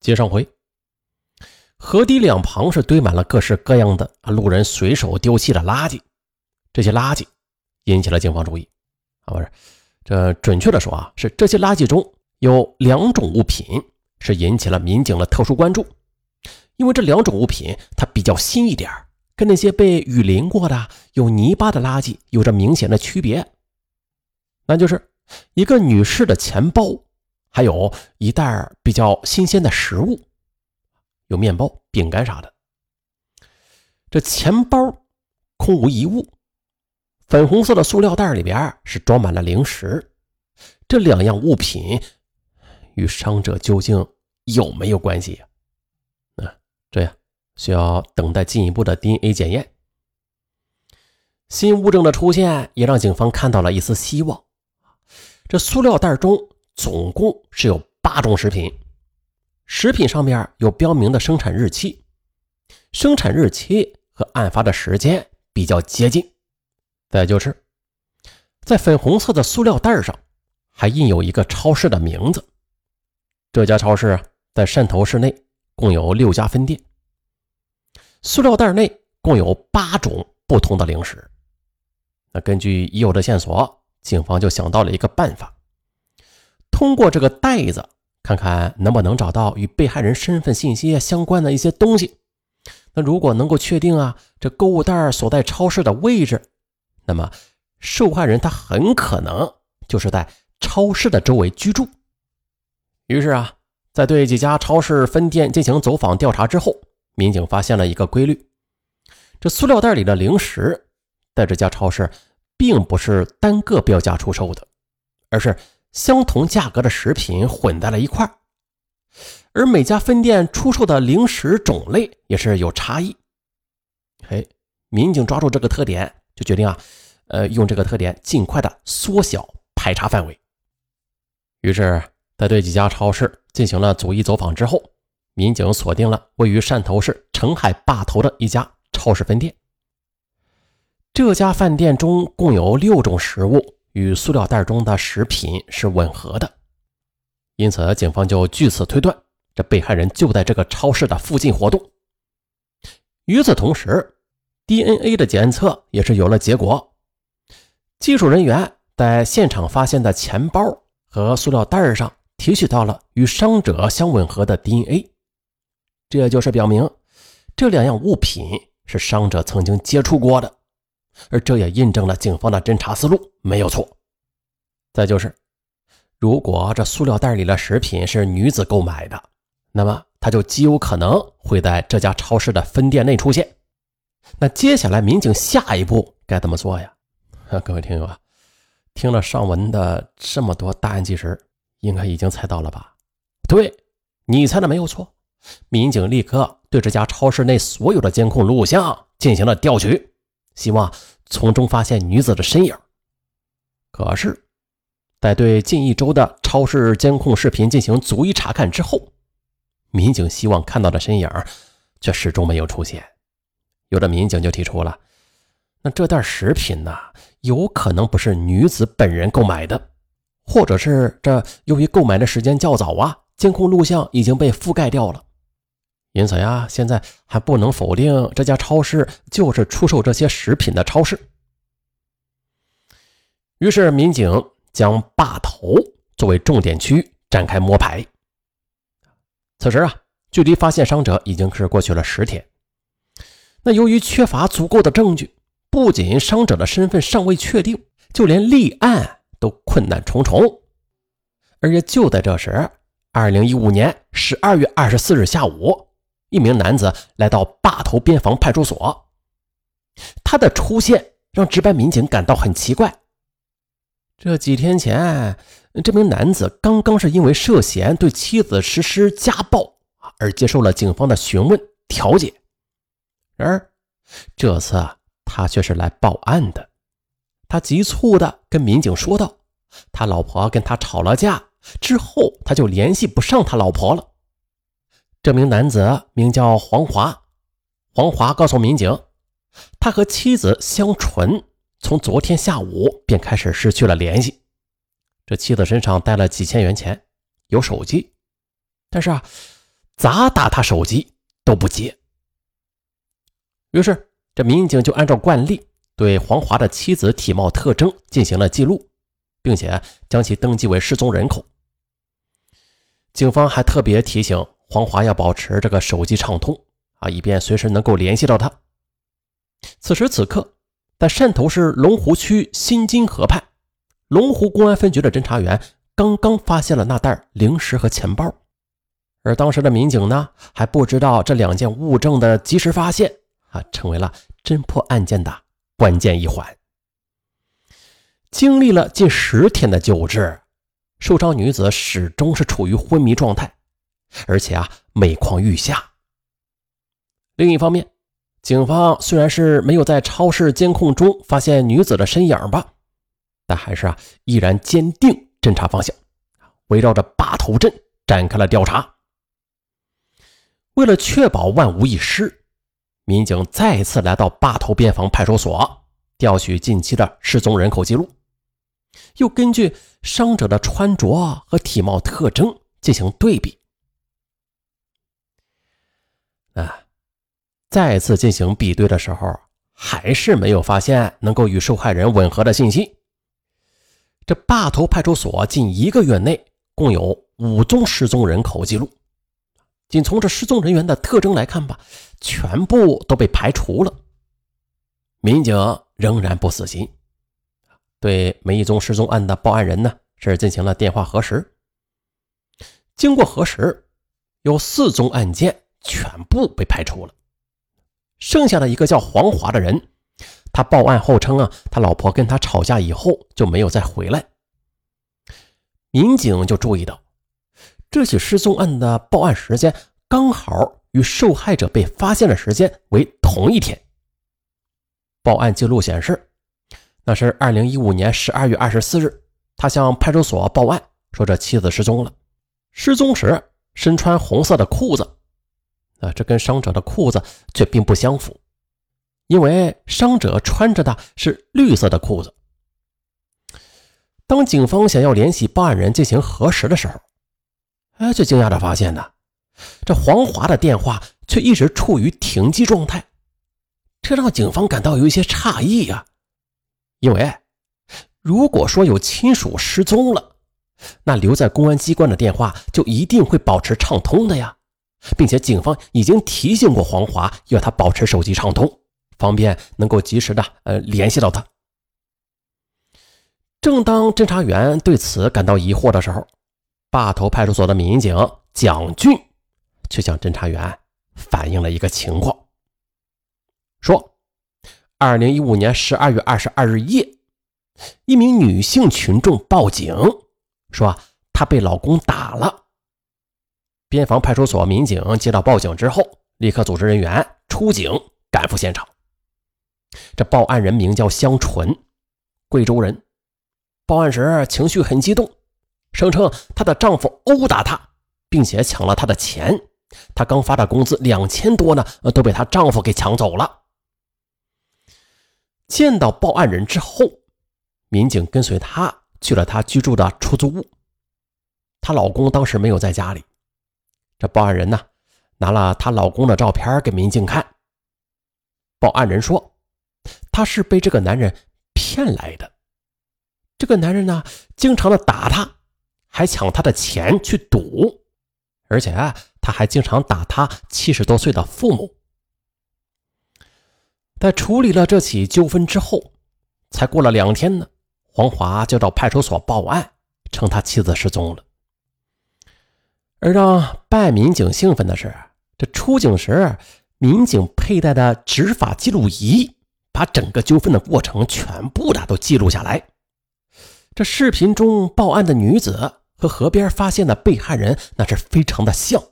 接上回，河堤两旁是堆满了各式各样的路人随手丢弃的垃圾，这些垃圾引起了警方注意。啊，不是，这准确的说啊，是这些垃圾中有两种物品是引起了民警的特殊关注，因为这两种物品它比较新一点跟那些被雨淋过的有泥巴的垃圾有着明显的区别，那就是一个女士的钱包。还有一袋比较新鲜的食物，有面包、饼干啥的。这钱包空无一物，粉红色的塑料袋里边是装满了零食。这两样物品与伤者究竟有没有关系呀？啊，这样需要等待进一步的 DNA 检验。新物证的出现也让警方看到了一丝希望。这塑料袋中。总共是有八种食品，食品上面有标明的生产日期，生产日期和案发的时间比较接近。再就是，在粉红色的塑料袋上还印有一个超市的名字。这家超市在汕头市内共有六家分店。塑料袋内共有八种不同的零食。那根据已有的线索，警方就想到了一个办法。通过这个袋子，看看能不能找到与被害人身份信息相关的一些东西。那如果能够确定啊，这购物袋所在超市的位置，那么受害人他很可能就是在超市的周围居住。于是啊，在对几家超市分店进行走访调查之后，民警发现了一个规律：这塑料袋里的零食，在这家超市并不是单个标价出售的，而是。相同价格的食品混在了一块，而每家分店出售的零食种类也是有差异。嘿，民警抓住这个特点，就决定啊，呃，用这个特点尽快的缩小排查范围。于是，在对几家超市进行了逐一走访之后，民警锁定了位于汕头市澄海坝头的一家超市分店。这家饭店中共有六种食物。与塑料袋中的食品是吻合的，因此警方就据此推断，这被害人就在这个超市的附近活动。与此同时，DNA 的检测也是有了结果，技术人员在现场发现的钱包和塑料袋上提取到了与伤者相吻合的 DNA，这就是表明这两样物品是伤者曾经接触过的。而这也印证了警方的侦查思路没有错。再就是，如果这塑料袋里的食品是女子购买的，那么她就极有可能会在这家超市的分店内出现。那接下来民警下一步该怎么做呀？各位听友啊，听了上文的这么多大案纪实，应该已经猜到了吧？对，你猜的没有错。民警立刻对这家超市内所有的监控录像进行了调取。希望从中发现女子的身影。可是，在对近一周的超市监控视频进行逐一查看之后，民警希望看到的身影却始终没有出现。有的民警就提出了：那这袋食品呢，有可能不是女子本人购买的，或者是这由于购买的时间较早啊，监控录像已经被覆盖掉了。因此呀，现在还不能否定这家超市就是出售这些食品的超市。于是，民警将坝头作为重点区展开摸排。此时啊，距离发现伤者已经是过去了十天。那由于缺乏足够的证据，不仅伤者的身份尚未确定，就连立案都困难重重。而且就在这时，二零一五年十二月二十四日下午。一名男子来到坝头边防派出所，他的出现让值班民警感到很奇怪。这几天前，这名男子刚刚是因为涉嫌对妻子实施家暴而接受了警方的询问调解，然而这次他却是来报案的。他急促地跟民警说道：“他老婆跟他吵了架，之后他就联系不上他老婆了。”这名男子名叫黄华，黄华告诉民警，他和妻子香纯从昨天下午便开始失去了联系。这妻子身上带了几千元钱，有手机，但是啊，咋打他手机都不接。于是，这民警就按照惯例对黄华的妻子体貌特征进行了记录，并且将其登记为失踪人口。警方还特别提醒黄华要保持这个手机畅通啊，以便随时能够联系到他。此时此刻，在汕头市龙湖区新金河畔，龙湖公安分局的侦查员刚刚发现了那袋零食和钱包，而当时的民警呢，还不知道这两件物证的及时发现啊，成为了侦破案件的关键一环。经历了近十天的救治。受伤女子始终是处于昏迷状态，而且啊每况愈下。另一方面，警方虽然是没有在超市监控中发现女子的身影吧，但还是啊依然坚定侦查方向，围绕着坝头镇展开了调查。为了确保万无一失，民警再次来到坝头边防派出所调取近期的失踪人口记录。又根据伤者的穿着和体貌特征进行对比，啊，再次进行比对的时候，还是没有发现能够与受害人吻合的信息。这坝头派出所近一个月内共有五宗失踪人口记录，仅从这失踪人员的特征来看吧，全部都被排除了。民警仍然不死心。对每一宗失踪案的报案人呢，是进行了电话核实。经过核实，有四宗案件全部被排除了。剩下的一个叫黄华的人，他报案后称啊，他老婆跟他吵架以后就没有再回来。民警就注意到，这起失踪案的报案时间刚好与受害者被发现的时间为同一天。报案记录显示。那是二零一五年十二月二十四日，他向派出所报案说这妻子失踪了。失踪时身穿红色的裤子，啊，这跟伤者的裤子却并不相符，因为伤者穿着的是绿色的裤子。当警方想要联系报案人进行核实的时候，哎，却惊讶的发现呢，这黄华的电话却一直处于停机状态，这让警方感到有一些诧异呀。因为，如果说有亲属失踪了，那留在公安机关的电话就一定会保持畅通的呀，并且警方已经提醒过黄华，要他保持手机畅通，方便能够及时的呃联系到他。正当侦查员对此感到疑惑的时候，坝头派出所的民警蒋俊却向侦查员反映了一个情况，说。二零一五年十二月二十二日夜，一名女性群众报警说她被老公打了。边防派出所民警接到报警之后，立刻组织人员出警赶赴现场。这报案人名叫香纯，贵州人。报案时情绪很激动，声称她的丈夫殴打她，并且抢了她的钱。她刚发的工资两千多呢，都被她丈夫给抢走了。见到报案人之后，民警跟随她去了她居住的出租屋。她老公当时没有在家里。这报案人呢，拿了她老公的照片给民警看。报案人说，她是被这个男人骗来的。这个男人呢，经常的打她，还抢她的钱去赌，而且啊他还经常打她七十多岁的父母。在处理了这起纠纷之后，才过了两天呢，黄华就到派出所报案，称他妻子失踪了。而让办案民警兴奋的是，这出警时民警佩戴的执法记录仪，把整个纠纷的过程全部的都记录下来。这视频中报案的女子和河边发现的被害人，那是非常的像。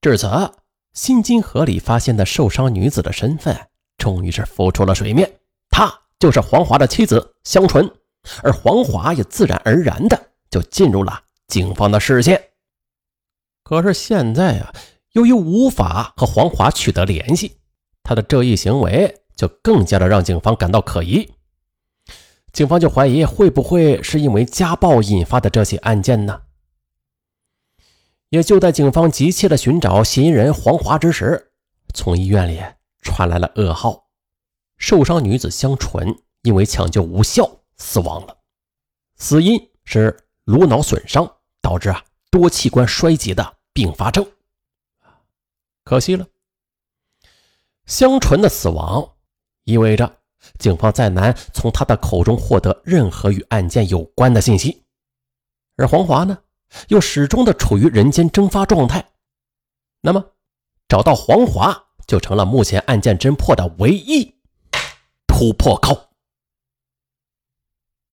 至此，新津河里发现的受伤女子的身份。终于是浮出了水面，她就是黄华的妻子香纯，而黄华也自然而然的就进入了警方的视线。可是现在啊，由于无法和黄华取得联系，他的这一行为就更加的让警方感到可疑。警方就怀疑会不会是因为家暴引发的这起案件呢？也就在警方急切的寻找嫌疑人黄华之时，从医院里传来了噩耗：受伤女子香纯因为抢救无效死亡了，死因是颅脑损伤导致啊多器官衰竭的并发症。可惜了，香纯的死亡意味着警方再难从她的口中获得任何与案件有关的信息，而黄华呢？又始终的处于人间蒸发状态，那么找到黄华就成了目前案件侦破的唯一突破口。